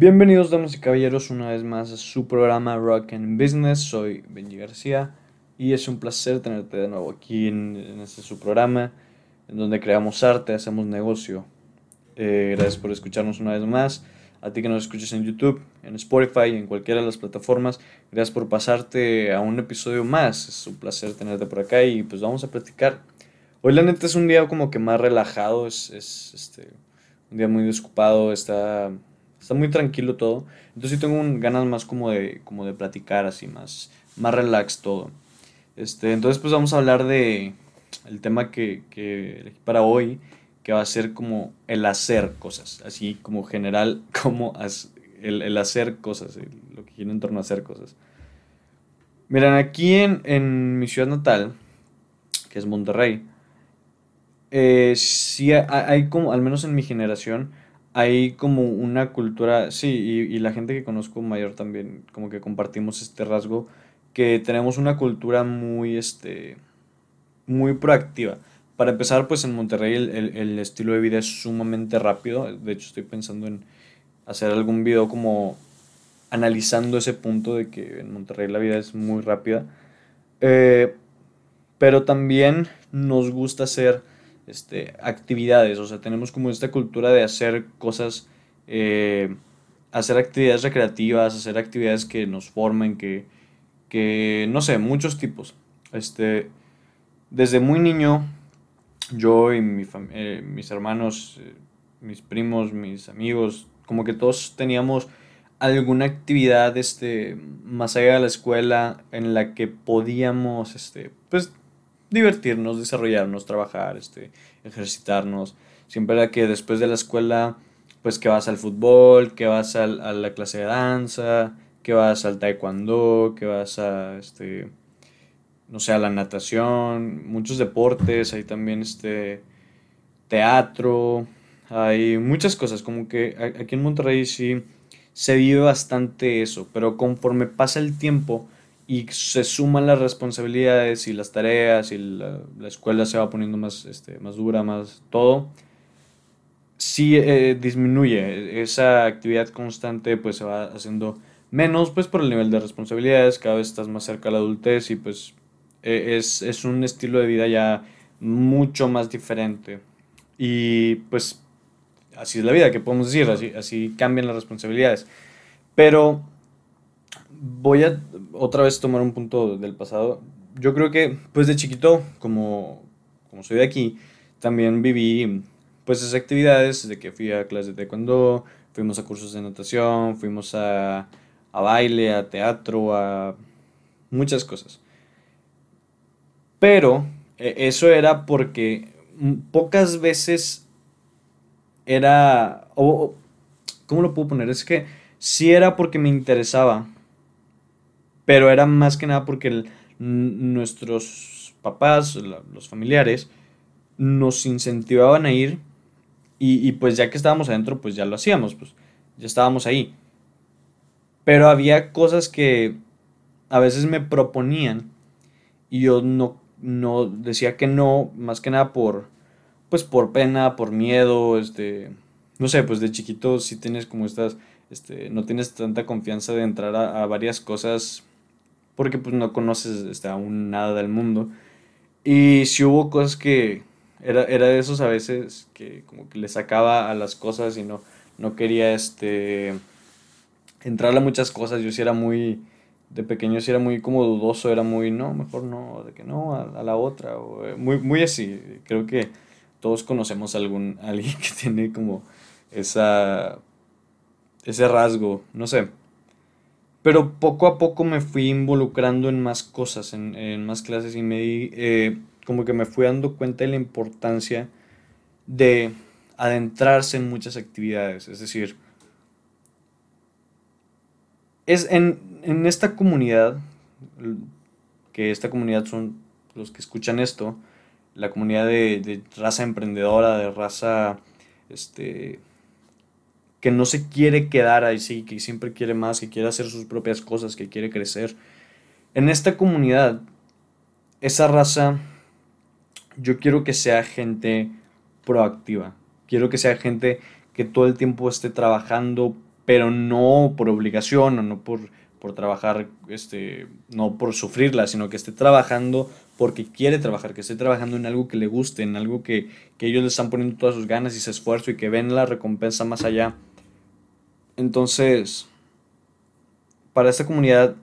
Bienvenidos, damas y caballeros, una vez más a su programa Rock and Business. Soy Benji García y es un placer tenerte de nuevo aquí en, este su programa, en donde creamos arte, hacemos negocio. Eh, gracias por escucharnos una vez más. A ti que nos escuches en YouTube, en Spotify, en cualquiera de las plataformas, gracias por pasarte a un episodio más. Es un placer tenerte por acá y pues vamos a platicar. Hoy la neta es un día como que más relajado, es, es este, un día muy desocupado, está Está muy tranquilo todo. Entonces sí tengo ganas más como de, como de platicar así, más, más relax todo. Este, entonces pues vamos a hablar de el tema que, que elegí para hoy, que va a ser como el hacer cosas, así como general, como el, el, hacer cosas, lo que gira en torno a hacer cosas. Miren, aquí en, en mi ciudad natal, que es Monterrey, eh, sí hay como, al menos en mi generación, hay como una cultura, sí, y, la gente que conozco mayor también, como que compartimos este rasgo, que tenemos una cultura muy, este, muy proactiva. Para empezar, pues en Monterrey el, estilo de vida es sumamente rápido. De hecho, estoy pensando en hacer algún video como analizando ese punto de que en Monterrey la vida es muy rápida. Eh, pero también nos gusta hacer este, actividades, o sea, tenemos como esta cultura de hacer cosas, eh, hacer actividades recreativas, hacer actividades que nos formen, que, que no sé, muchos tipos. Este, desde muy niño, yo y mi eh, mis hermanos, eh, mis primos, mis amigos, como que todos teníamos alguna actividad este, más allá de la escuela en la que podíamos este, pues, divertirnos, desarrollarnos, trabajar, este, ejercitarnos. Siempre era que después de la escuela, pues que vas al fútbol, que vas a la clase de danza, que vas al taekwondo, que vas a, este, no sé, a la natación, muchos deportes, hay también este, teatro, hay muchas cosas, como que aquí en Monterrey sí se vive bastante eso, pero conforme pasa el tiempo, y se suman las responsabilidades y las tareas y la, escuela se va poniendo más, este, más dura, más todo, sí eh, disminuye. Esa actividad constante pues se va haciendo menos pues por el nivel de responsabilidades, cada vez estás más cerca de la adultez y pues e, es, es un estilo de vida ya mucho más diferente. Y pues así es la vida, que podemos decir, así, así cambian las responsabilidades. Pero voy a otra vez tomar un punto del pasado. Yo creo que, pues de chiquito, como, como soy de aquí, también viví, pues esas actividades, de que fui a clases de taekwondo, fuimos a cursos de natación, fuimos a, a baile, a teatro, a muchas cosas. Pero e, eso era porque pocas veces era, o, ¿cómo lo puedo poner? Es que sí era porque me interesaba pero era más que nada porque nuestros papás, los familiares, nos incentivaban a ir y, pues ya que estábamos adentro, pues ya lo hacíamos, pues ya estábamos ahí. Pero había cosas que a veces me proponían y yo no, no decía que no, más que nada por, pues por pena, por miedo, este, no sé, pues de chiquito si tienes como estas, este, no tienes tanta confianza de entrar a varias cosas porque pues no conoces este, aún nada del mundo. Y si hubo cosas que era, era de esos a veces que como que le sacaba a las cosas y no, no quería este entrar a muchas cosas. Yo sí era muy, de pequeño sí era muy como dudoso, era muy, no, mejor no, de que no, a, la otra, o, eh, muy, muy así. Creo que todos conocemos a algún, alguien que tiene como esa, ese rasgo, no sé. Pero poco a poco me fui involucrando en más cosas, en, más clases y me di, eh, como que me fui dando cuenta de la importancia de adentrarse en muchas actividades. Es decir, es en, esta comunidad, que esta comunidad son los que escuchan esto, la comunidad de, de raza emprendedora, de raza este, que no se quiere quedar ahí, sí, que siempre quiere más, que quiere hacer sus propias cosas, que quiere crecer. En esta comunidad, esa raza, yo quiero que sea gente proactiva. Quiero que sea gente que todo el tiempo esté trabajando, pero no por obligación o no por, por trabajar, este, no por sufrirla, sino que esté trabajando porque quiere trabajar, que esté trabajando en algo que le guste, en algo que, que ellos le están poniendo todas sus ganas y su esfuerzo y que ven la recompensa más allá. Entonces, para esta comunidad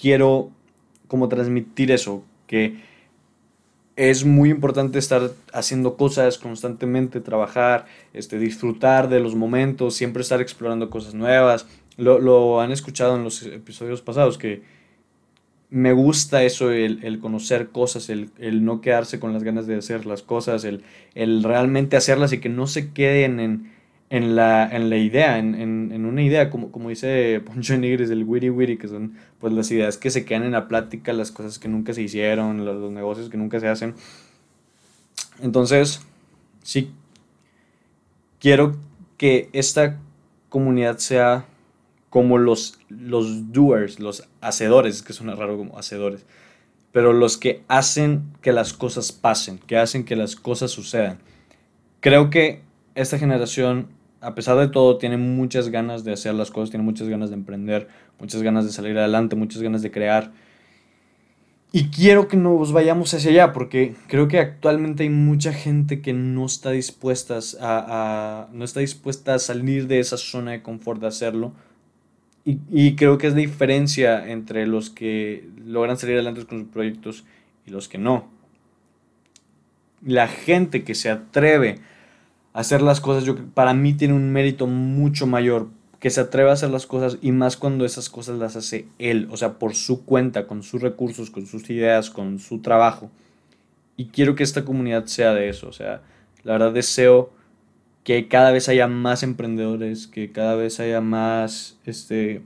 quiero como transmitir eso, que es muy importante estar haciendo cosas constantemente, trabajar, este, disfrutar de los momentos, siempre estar explorando cosas nuevas. Lo, han escuchado en los episodios pasados, que me gusta eso, el, conocer cosas, el, no quedarse con las ganas de hacer las cosas, el, el realmente hacerlas y que no se queden en, en la, en la idea, en, en, en, una idea, como, como dice Poncho Nigris, el witty witty, que son pues las ideas que se quedan en la plática, las cosas que nunca se hicieron, los, los negocios que nunca se hacen. Entonces, sí, quiero que esta comunidad sea como los, los doers, los hacedores, que suena raro como hacedores, pero los que hacen que las cosas pasen, que hacen que las cosas sucedan. Creo que esta generación a pesar de todo, tiene muchas ganas de hacer las cosas, tiene muchas ganas de emprender, muchas ganas de salir adelante, muchas ganas de crear. Y quiero que nos vayamos hacia allá, porque creo que actualmente hay mucha gente que no está dispuesta a, no está dispuesta a salir de esa zona de confort de hacerlo. Y, y creo que es la diferencia entre los que logran salir adelante con sus proyectos y los que no. La gente que se atreve hacer las cosas, yo, para mí tiene un mérito mucho mayor que se atreva a hacer las cosas y más cuando esas cosas las hace él, o sea, por su cuenta, con sus recursos, con sus ideas, con su trabajo. Y quiero que esta comunidad sea de eso, o sea, la verdad deseo que cada vez haya más emprendedores, que cada vez haya más, este,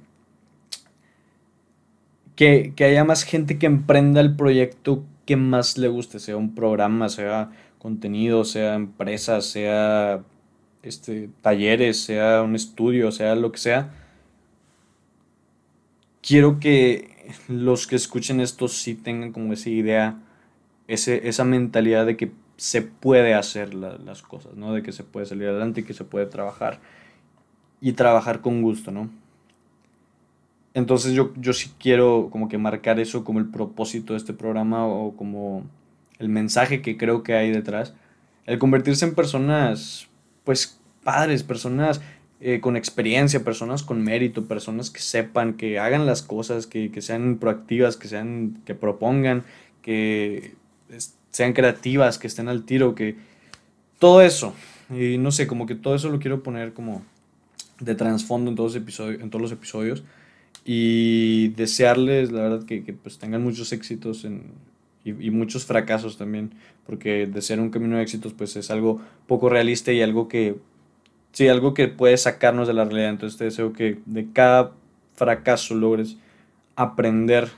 que, que haya más gente que emprenda el proyecto que más le guste, sea un programa, sea contenido, sea empresas, sea este, talleres, sea un estudio, sea lo que sea. Quiero que los que escuchen esto sí tengan como esa idea, ese, esa mentalidad de que se puede hacer las cosas, ¿no? De que se puede salir adelante y que se puede trabajar. Y trabajar con gusto, ¿no? Entonces yo, yo sí quiero como que marcar eso como el propósito de este programa o como el mensaje que creo que hay detrás, el convertirse en personas, pues, padres, personas eh, con experiencia, personas con mérito, personas que sepan, que hagan las cosas, que, sean proactivas, que, sean, que propongan, que sean creativas, que estén al tiro, que todo eso. Y no sé, como que todo eso lo quiero poner como de trasfondo en todos, en todos los episodios. Y desearles, la verdad, que, que pues tengan muchos éxitos en, y, muchos fracasos también, porque de ser un camino de éxitos pues es algo poco realista y algo que, sí, algo que puede sacarnos de la realidad. Entonces te deseo que de cada fracaso logres aprender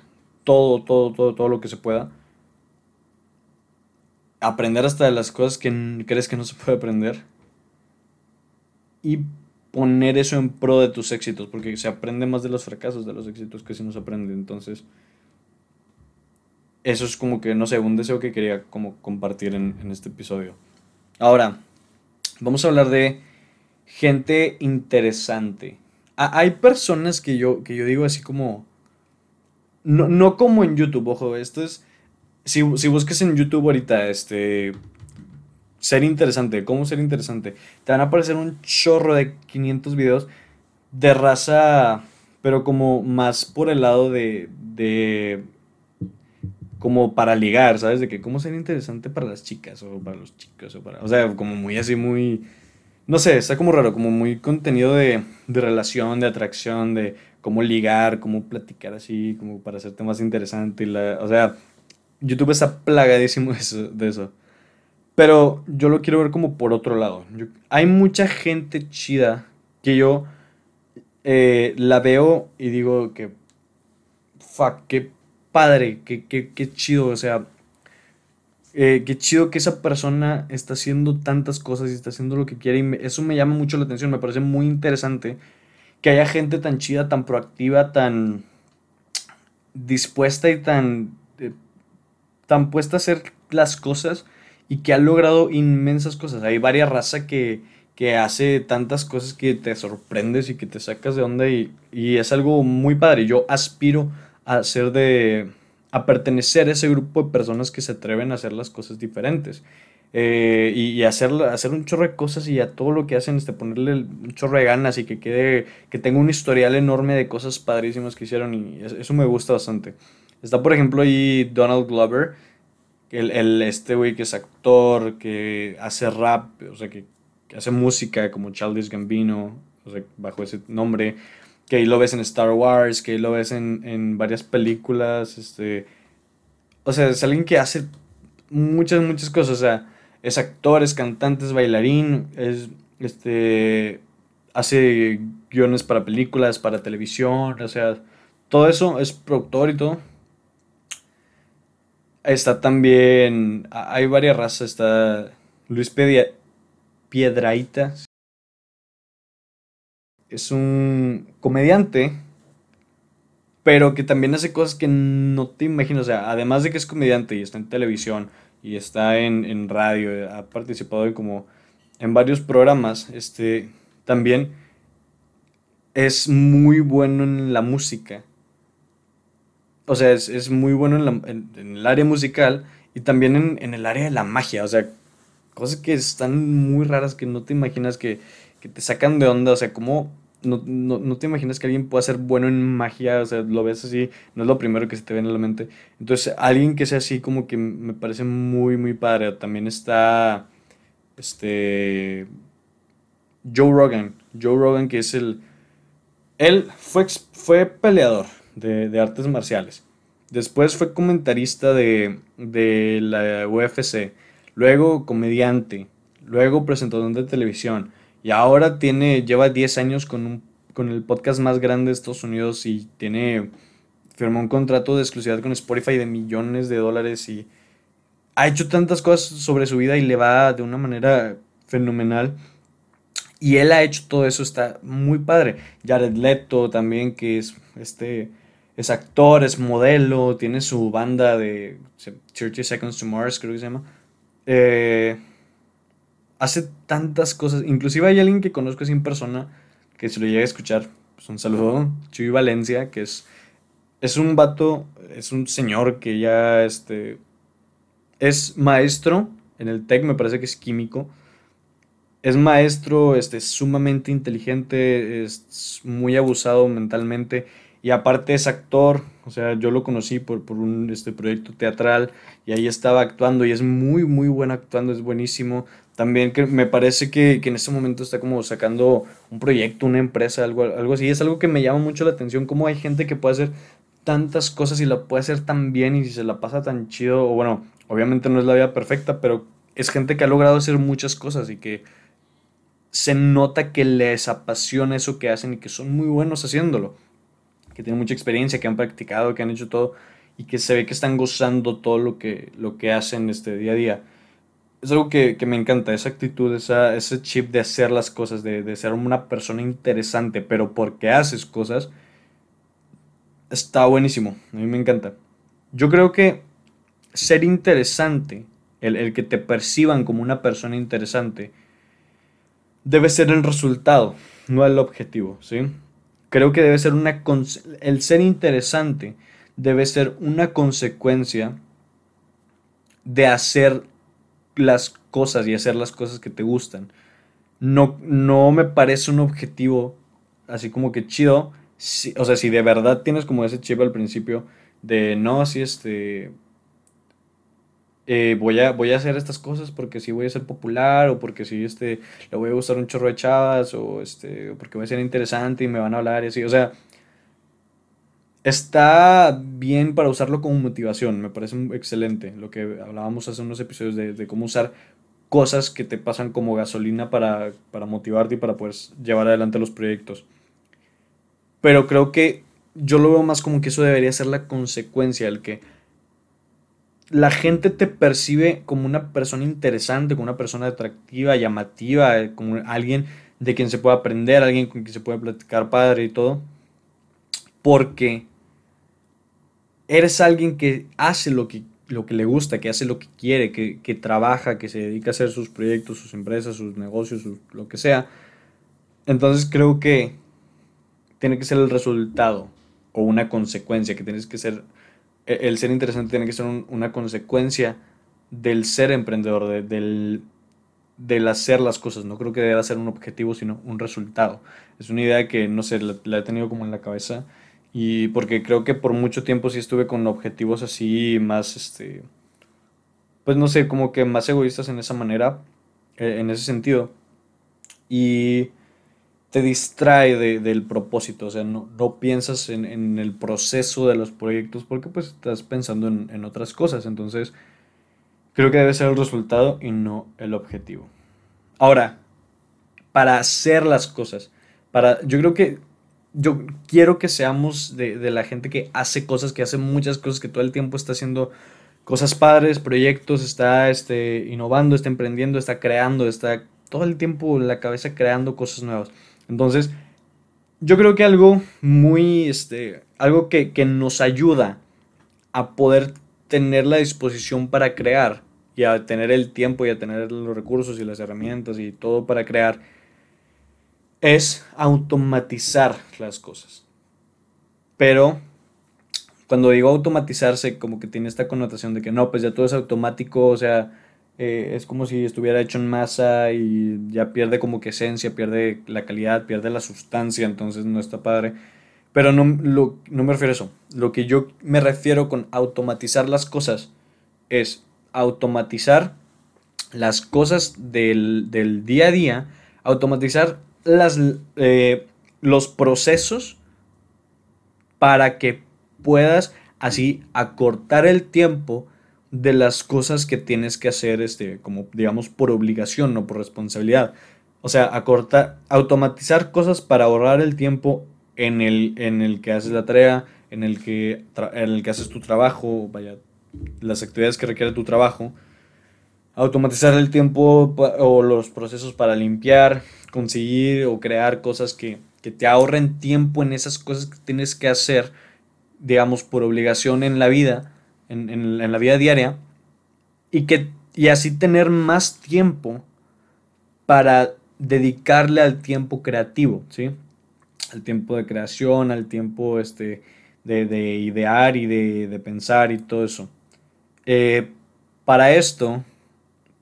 todo, todo, todo, todo lo que se pueda. Aprender hasta de las cosas que crees que no se puede aprender. Y poner eso en pro de tus éxitos, porque se aprende más de los fracasos de los éxitos que si no se aprende. Entonces, eso es como que, no sé, un deseo que quería como compartir en, este episodio. Ahora, vamos a hablar de gente interesante. hay personas que yo, que yo digo así como... No, no como en YouTube, ojo, esto es... Si, si busques en YouTube ahorita, este... Ser interesante, ¿cómo ser interesante? Te van a aparecer un chorro de 500 videos de raza, pero como más por el lado de, de como para ligar, ¿sabes? De que cómo sería interesante para las chicas o para los chicos o para... O sea, como muy así, muy... No sé, está como raro, como muy contenido de, de relación, de atracción, de cómo ligar, cómo platicar así, como para hacerte más interesante. Y la, o sea, YouTube está plagadísimo de eso, de eso. Pero yo lo quiero ver como por otro lado. hay mucha gente chida que yo eh, la veo y digo que, fuck, qué padre, qué, qué, chido, o sea, eh, qué chido que esa persona está haciendo tantas cosas y está haciendo lo que quiere y eso me llama mucho la atención, me parece muy interesante que haya gente tan chida, tan proactiva, tan dispuesta y tan, eh, tan puesta a hacer las cosas y que ha logrado inmensas cosas. Hay varias razas que, que hace tantas cosas que te sorprendes y que te sacas de onda y, y es algo muy padre. Yo aspiro a de, a pertenecer a ese grupo de personas que se atreven a hacer las cosas diferentes. Eh, y, hacer, hacer un chorro de cosas y a todo lo que hacen, este, ponerle un chorro de ganas y que quede, que tenga un historial enorme de cosas padrísimas que hicieron y eso me gusta bastante. Está por ejemplo ahí Donald Glover, el, el este güey que es actor, que hace rap, o sea, que, que hace música como Childish Gambino, o sea, bajo ese nombre, que ahí lo ves en Star Wars, que ahí lo ves en, en varias películas, este... O sea, es alguien que hace muchas, muchas cosas, o sea es actor, es cantante, es bailarín, es este hace guiones para películas, para televisión, o sea, todo eso es productor y todo. Está también, hay varias razas, está Luis Piedraita. Es un comediante, pero que también hace cosas que no te imaginas, o sea, además de que es comediante y está en televisión, y está en, radio, ha participado en como en varios programas, este, también es muy bueno en la música. O sea, es, muy bueno en, el área musical y también en, el área de la magia. O sea, cosas que están muy raras que no te imaginas que, que te sacan de onda. O sea, como no, no, no, te imaginas que alguien pueda ser bueno en magia, o sea, lo ves así, no es lo primero que se te viene a la mente. Entonces, alguien que sea así como que me parece muy, muy padre. También está, este, Joe Rogan. Joe Rogan, que es el, él fue, fue peleador de, de artes marciales. Después fue comentarista de, de la UFC. Luego comediante. Luego presentador de televisión y ahora tiene, lleva 10 años con, un, con el podcast más grande de Estados Unidos y tiene, firmó un contrato de exclusividad con Spotify de millones de dólares y ha hecho tantas cosas sobre su vida y le va de una manera fenomenal. Y él ha hecho todo eso, está muy padre. Jared Leto también, que es, este, es actor, es modelo, tiene su banda de 30 Seconds to Mars, creo que se llama. Eh, hace tantas cosas. Inclusive hay alguien que conozco así en persona, que si lo llega a escuchar, pues un saludo, Chuy Valencia, que es, es un vato, es un señor que ya este, es maestro en el TEC, me parece que es químico. Es maestro, este, sumamente inteligente, es muy abusado mentalmente y aparte es actor, o sea, yo lo conocí por, por un este, proyecto teatral y ahí estaba actuando y es muy, muy bueno actuando, es buenísimo. También que me parece que, que en este momento está como sacando un proyecto, una empresa, algo, algo así. Es algo que me llama mucho la atención, cómo hay gente que puede hacer tantas cosas y la puede hacer tan bien y se la pasa tan chido. O bueno, obviamente no es la vida perfecta, pero es gente que ha logrado hacer muchas cosas y que se nota que les apasiona eso que hacen y que son muy buenos haciéndolo que tienen mucha experiencia, que han practicado, que han hecho todo y que se ve que están gozando todo lo que, lo que hacen este día a día. Es algo que, me encanta, esa actitud, ese chip de hacer las cosas, de, de ser una persona interesante, pero porque haces cosas, está buenísimo. A mí me encanta. Yo creo que ser interesante, el, el que te perciban como una persona interesante, debe ser el resultado, no el objetivo, ¿sí? Creo que debe ser una... El ser interesante debe ser una consecuencia de hacer las cosas y hacer las cosas que te gustan. No, no me parece un objetivo así como que chido. o sea, si de verdad tienes como ese chip al principio de no, así este eh, voy, a, voy a hacer estas cosas porque si voy a ser popular o porque si este, le voy a gustar un chorro de chavas o este, porque voy a ser interesante y me van a hablar y así. O sea, está bien para usarlo como motivación, me parece excelente lo que hablábamos hace unos episodios de, de cómo usar cosas que te pasan como gasolina para, para motivarte y para poder llevar adelante los proyectos. Pero creo que yo lo veo más como que eso debería ser la consecuencia, el que la gente te percibe como una persona interesante, como una persona atractiva, llamativa, eh, como alguien de quien se puede aprender, alguien con quien se puede platicar padre y todo. Porque eres alguien que hace lo que lo que le gusta, que hace lo que quiere, que, que trabaja, que se dedica a hacer sus proyectos, sus empresas, sus negocios, lo que sea. Entonces creo que tiene que ser el resultado o una consecuencia, que tienes que ser, e, el ser interesante tiene que ser una consecuencia del ser emprendedor, del, del hacer las cosas. No creo que deba ser un objetivo, sino un resultado. Es una idea que, no sé, la, he tenido como en la cabeza. Y porque creo que por mucho tiempo sí estuve con objetivos así más, este, pues no sé, como que más egoístas en esa manera, eh, en ese sentido. Y te distrae del propósito, o sea, no, no piensas en, el proceso de los proyectos porque pues estás pensando en, en otras cosas. Entonces, Creo que debe ser el resultado y no el objetivo. Ahora, para hacer las cosas, para, yo creo que yo quiero que seamos de, de, la gente que hace cosas, que hace muchas cosas, que todo el tiempo está haciendo cosas padres, proyectos, está este, innovando, está emprendiendo, está creando, está todo el tiempo en la cabeza creando cosas nuevas. Entonces, yo creo que algo muy, este, algo que, que nos ayuda a poder tener la disposición para crear y a tener el tiempo y a tener los recursos y las herramientas y todo para crear es automatizar las cosas. Pero cuando digo automatizarse, como que tiene esta connotación de que no, pues ya todo es automático, o sea, eh, es como si estuviera hecho en masa y ya pierde como que esencia, pierde la calidad, pierde la sustancia, entonces no está padre. Pero no, no me refiero a eso. Lo que yo me refiero con automatizar las cosas es automatizar las cosas del, día a día, automatizar las, eh, los procesos para que puedas así acortar el tiempo de las cosas que tienes que hacer, este, como digamos por obligación, no por responsabilidad. O sea, acortar, automatizar cosas para ahorrar el tiempo en el, en el que haces la tarea, en el que, en el que haces tu trabajo, vaya, las actividades que requiere tu trabajo, automatizar el tiempo o los procesos para limpiar, conseguir o crear cosas que, te ahorren tiempo en esas cosas que tienes que hacer, digamos, por obligación en la vida, en, la vida diaria, y, que, y así tener más tiempo para dedicarle al tiempo creativo, ¿sí? Al tiempo de creación, al tiempo este, de, idear y de, de pensar y todo eso. Eh, para esto,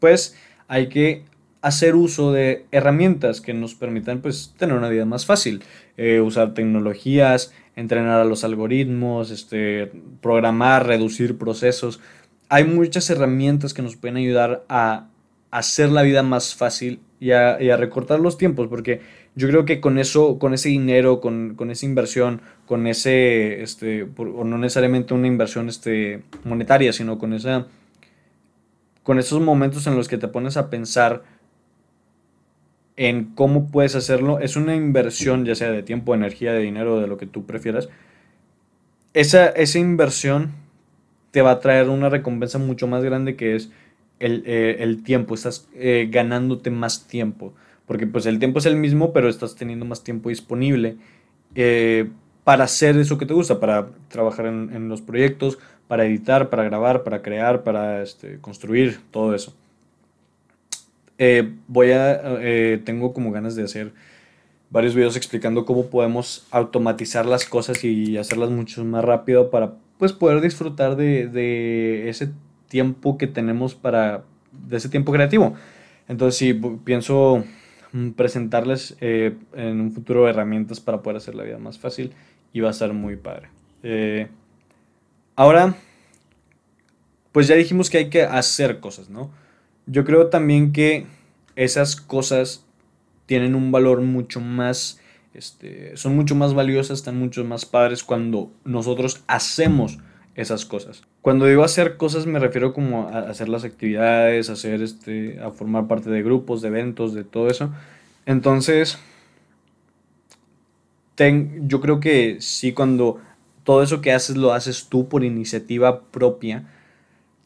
pues hay que hacer uso de herramientas que nos permitan pues tener una vida más fácil. Eh, usar tecnologías, entrenar a los algoritmos, este, programar, reducir procesos. Hay muchas herramientas que nos pueden ayudar a hacer la vida más fácil y a, recortar los tiempos, porque yo creo que con eso, con ese dinero, con, con esa inversión, con ese, este, o no necesariamente una inversión este, monetaria, sino con esa, con esos momentos en los que te pones a pensar en cómo puedes hacerlo, es una inversión, ya sea de tiempo, energía, de dinero, de lo que tú prefieras. Esa, esa inversión te va a traer una recompensa mucho más grande que es el, eh, tiempo, estás eh, ganándote más tiempo porque pues el tiempo es el mismo, pero estás teniendo más tiempo disponible eh, para hacer eso que te gusta, para trabajar en, los proyectos, para editar, para grabar, para crear, para este, construir, todo eso. Eh, voy a, eh, tengo como ganas de hacer varios videos explicando cómo podemos automatizar las cosas y hacerlas mucho más rápido para pues poder disfrutar de, ese tiempo que tenemos para, de ese tiempo creativo. Entonces sí, pienso Mm, presentarles eh, en un futuro herramientas para poder hacer la vida más fácil y va a ser muy padre. Ahora, pues ya dijimos que hay que hacer cosas, ¿no? Yo creo también que esas cosas tienen un valor mucho más, este, son mucho más valiosas, están mucho más padres cuando nosotros hacemos esas cosas. Cuando digo hacer cosas me refiero como a hacer las actividades, hacer este, a formar parte de grupos, de eventos, de todo eso. Entonces, ten, yo creo que sí, cuando todo eso que haces lo haces tú por iniciativa propia,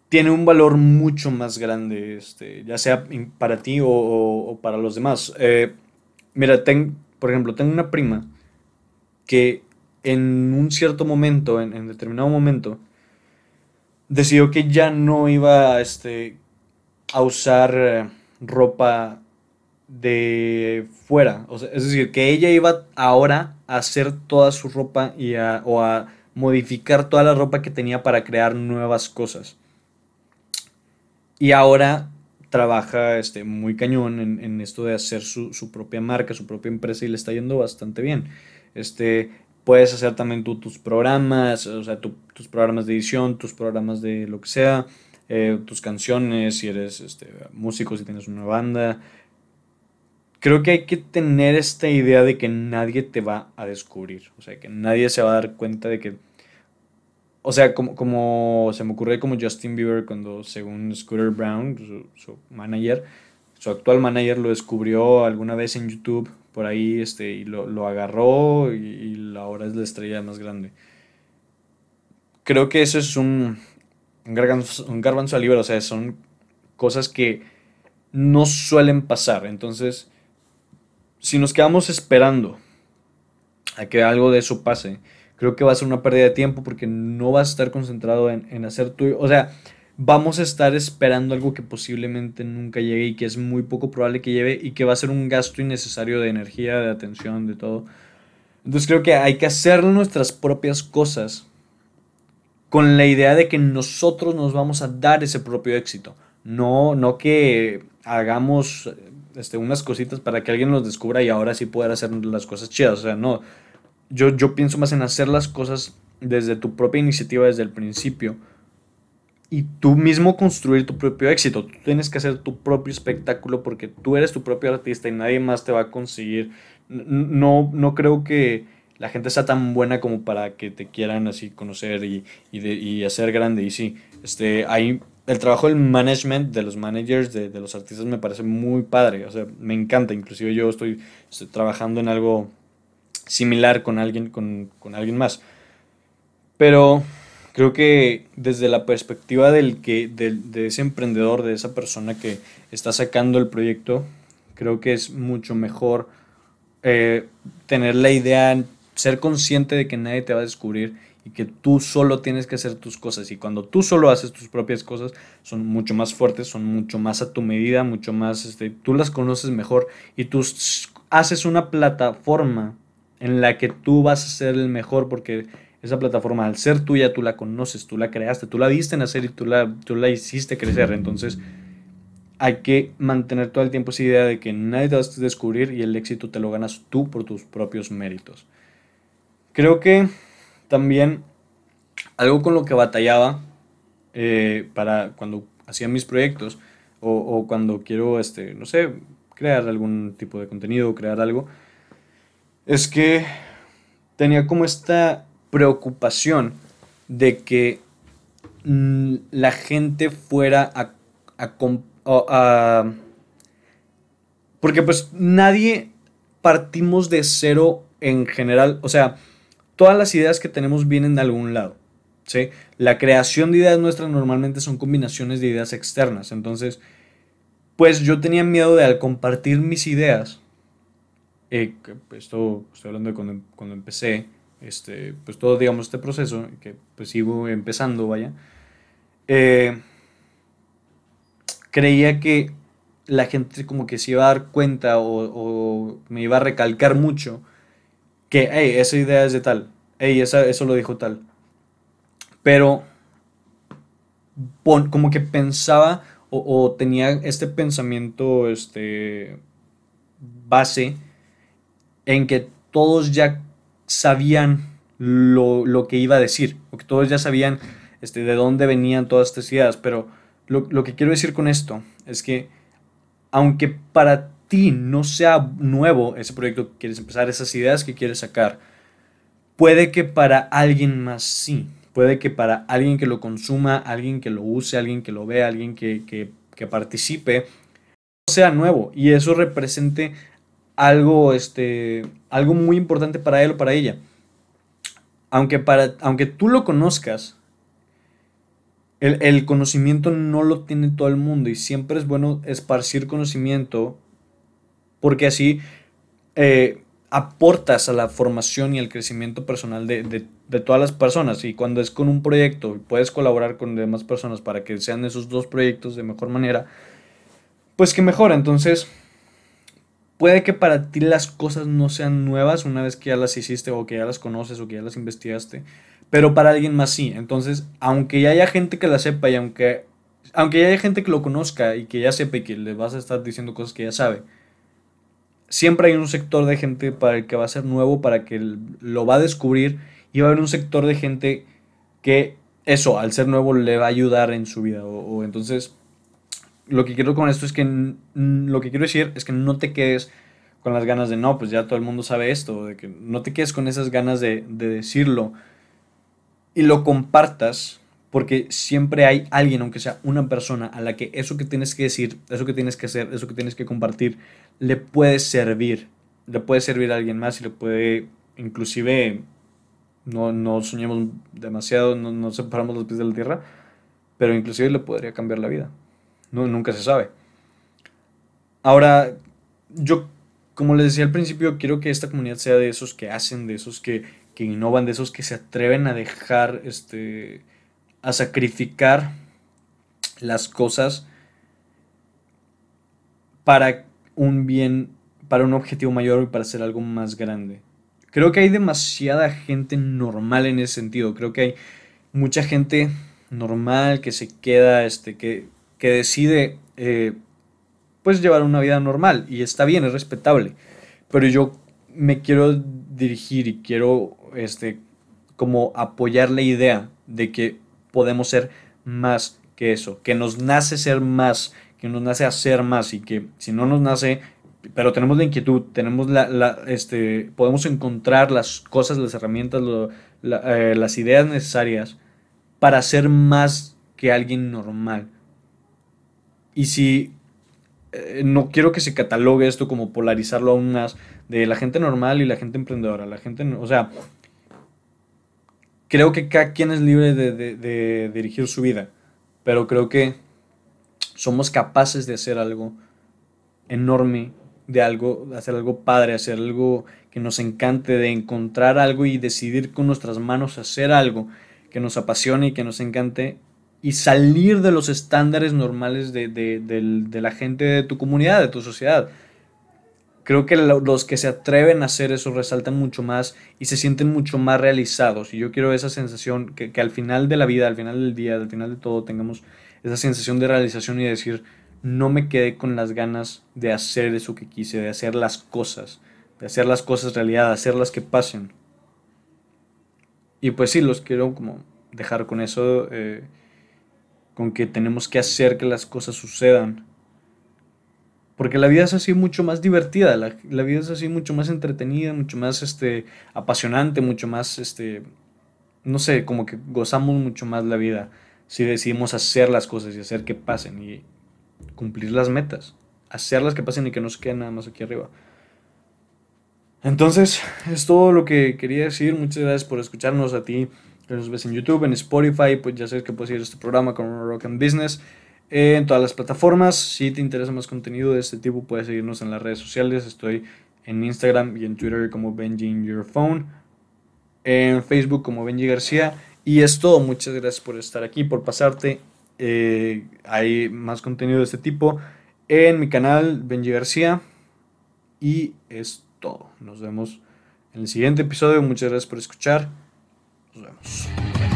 tiene un valor mucho más grande, este, ya sea para ti o, para los demás. Eh, mira, ten, por ejemplo, tengo una prima que en un cierto momento, en, determinado momento, decidió que ya no iba este, a usar eh, ropa de fuera. es decir, que ella iba ahora a hacer toda su ropa y a, o a modificar toda la ropa que tenía para crear nuevas cosas. Y ahora trabaja este, muy cañón en, esto de hacer su, propia marca, su propia empresa y le está yendo bastante bien. Este, puedes hacer también tú tus programas, o sea, tus programas de edición, tus programas de lo que sea, eh, tus canciones, si eres este, músico, si tienes una banda. Creo que hay que tener esta idea de que nadie te va a descubrir, o sea, que nadie se va a dar cuenta de que o sea, como, como se me ocurrió como Justin Bieber cuando, según Scooter Brown, su, manager, su actual manager lo descubrió alguna vez en YouTube por ahí este, y lo, agarró y, ahora es la estrella más grande. Creo que eso es un, un, garbanzo, un garbanzo o sea, son cosas que no suelen pasar. Entonces, si nos quedamos esperando a que algo de eso pase, creo que va a ser una pérdida de tiempo porque no vas a estar concentrado en, hacer tu... O sea, vamos a estar esperando algo que posiblemente nunca llegue y que es muy poco probable que lleve y que va a ser un gasto innecesario de energía, de atención, de todo. Entonces creo que hay que hacer nuestras propias cosas con la idea de que nosotros nos vamos a dar ese propio éxito. No, no que hagamos este, unas cositas para que alguien nos descubra y ahora sí poder hacer las cosas chidas. O sea, no yo, yo pienso más en hacer las cosas desde tu propia iniciativa, desde el principio. Y tú mismo construir tu propio éxito. Tú tienes que hacer tu propio espectáculo porque tú eres tu propio artista y nadie más te va a conseguir. No, no creo que la gente sea tan buena como para que te quieran así conocer y, y, hacer grande. Y sí, este, hay, el trabajo del management, de los managers, de, de, los artistas me parece muy padre. O sea, me encanta. Inclusive yo estoy, estoy trabajando en algo similar con alguien, con, alguien más. Pero creo que desde la perspectiva del que, de ese emprendedor, de esa persona que está sacando el proyecto, creo que es mucho mejor eh, tener la idea, ser consciente de que nadie te va a descubrir y que tú solo tienes que hacer tus cosas. Y cuando tú solo haces tus propias cosas, son mucho más fuertes, son mucho más a tu medida, mucho más, este, tú las conoces mejor y tú haces una plataforma en la que tú vas a ser el mejor porque esa plataforma al ser tuya tú la conoces, tú la creaste, tú la viste nacer y tú la, tú la hiciste crecer. Entonces hay que mantener todo el tiempo esa idea de que nadie te va a descubrir y el éxito te lo ganas tú por tus propios méritos. Creo que también algo con lo que batallaba eh, para cuando hacía mis proyectos o, o, cuando quiero, este, no sé, crear algún tipo de contenido, crear algo, es que tenía como esta preocupación de que mm, la gente fuera a, a, Porque pues nadie partimos de cero en general. O sea, todas las ideas que tenemos vienen de algún lado. ¿sí? La creación de ideas nuestras normalmente son combinaciones de ideas externas. Entonces, pues yo tenía miedo de al compartir mis ideas eh, pues, esto estoy hablando de cuando, cuando, empecé, este, pues todo, digamos, este proceso, que pues sigo empezando, vaya, eh, creía que la gente como que se iba a dar cuenta o, me iba a recalcar mucho que, hey, esa idea es de tal, hey, esa, eso lo dijo tal. Pero como que pensaba o, o, tenía este pensamiento este, base en que todos ya sabían lo, que iba a decir, o que todos ya sabían este, de dónde venían todas estas ideas, pero lo, lo que quiero decir con esto es que aunque para ti no sea nuevo ese proyecto que quieres empezar, esas ideas que quieres sacar, puede que para alguien más sí, puede que para alguien que lo consuma, alguien que lo use, alguien que lo vea, alguien que, que, que participe, sea nuevo y eso represente algo, este, algo muy importante para él o para ella. Aunque, para, aunque tú lo conozcas, el, conocimiento no lo tiene todo el mundo y siempre es bueno esparcir conocimiento porque así eh, aportas a la formación y al crecimiento personal de, de todas las personas y cuando es con un proyecto y puedes colaborar con demás personas para que sean esos dos proyectos de mejor manera, pues que mejor. Entonces, puede que para ti las cosas no sean nuevas una vez que ya las hiciste o que ya las conoces o que ya las investigaste, pero para alguien más sí. Entonces, aunque ya haya gente que la sepa y aunque, aunque ya haya gente que lo conozca y que ya sepa y que le vas a estar diciendo cosas que ya sabe, siempre hay un sector de gente para el que va a ser nuevo, para que lo va a descubrir y va a haber un sector de gente que eso, al ser nuevo, le va a ayudar en su vida. O, entonces, lo que quiero con esto es que, lo que quiero decir es que no te quedes con las ganas de, no, pues ya todo el mundo sabe esto, de que no te quedes con esas ganas de, de decirlo y lo compartas porque siempre hay alguien, aunque sea una persona, a la que eso que tienes que decir, eso que tienes que hacer, eso que tienes que compartir, le puede servir. Le puede servir a alguien más y le puede, inclusive, no, no soñemos demasiado, no, no separamos los pies de la tierra, pero inclusive le podría cambiar la vida. No, nunca se sabe. Ahora, yo, como les decía al principio, quiero que esta comunidad sea de esos que hacen, de esos que, que innovan, de esos que se atreven a dejar este a sacrificar las cosas para un bien, para un objetivo mayor y para hacer algo más grande. Creo que hay demasiada gente normal en ese sentido. Creo que hay mucha gente normal que se queda, este, que, que decide eh, pues llevar una vida normal y está bien, es respetable. Pero yo me quiero dirigir y quiero este, como apoyar la idea de que podemos ser más que eso, que nos nace ser más, que nos nace hacer más y que si no nos nace, pero tenemos la inquietud, tenemos la, este, podemos encontrar las cosas, las herramientas, eh, las ideas necesarias para ser más que alguien normal. Y si eh, no quiero que se catalogue esto como polarizarlo aún más de la gente normal y la gente emprendedora, la gente, o sea, creo que cada quien es libre de, dirigir su vida, pero creo que somos capaces de hacer algo enorme, de algo, hacer algo padre, hacer algo que nos encante, de encontrar algo y decidir con nuestras manos hacer algo que nos apasione y que nos encante y salir de los estándares normales de, de la gente de tu comunidad, de tu sociedad creo que los que se atreven a hacer eso resaltan mucho más y se sienten mucho más realizados. Y yo quiero esa sensación, que, al final de la vida, al final del día, al final de todo, tengamos esa sensación de realización y decir, no me quedé con las ganas de hacer eso que quise, de hacer las cosas, de hacer las cosas realidad, de hacerlas que pasen. Y pues sí, los quiero como dejar con eso, eh, con que tenemos que hacer que las cosas sucedan porque la vida es así mucho más divertida, la, vida es así mucho más entretenida, mucho más este, apasionante, mucho más, este, no sé, como que gozamos mucho más la vida si decidimos hacer las cosas y hacer que pasen y cumplir las metas, hacerlas que pasen y que no se queden nada más aquí arriba. Entonces, es todo lo que quería decir. Muchas gracias por escucharnos a ti que nos ves en YouTube, en Spotify, pues ya sabes que puedes ir a este programa con Rock and Business en todas las plataformas. Si te interesa más contenido de este tipo, puedes seguirnos en las redes sociales. Estoy en Instagram y en Twitter como Benji Your Phone. En Facebook como Benji García. Y es todo. Muchas gracias por estar aquí, por pasarte. Eh, hay más contenido de este tipo en mi canal Benji García. Y es todo. Nos vemos en el siguiente episodio. Muchas gracias por escuchar. Nos vemos.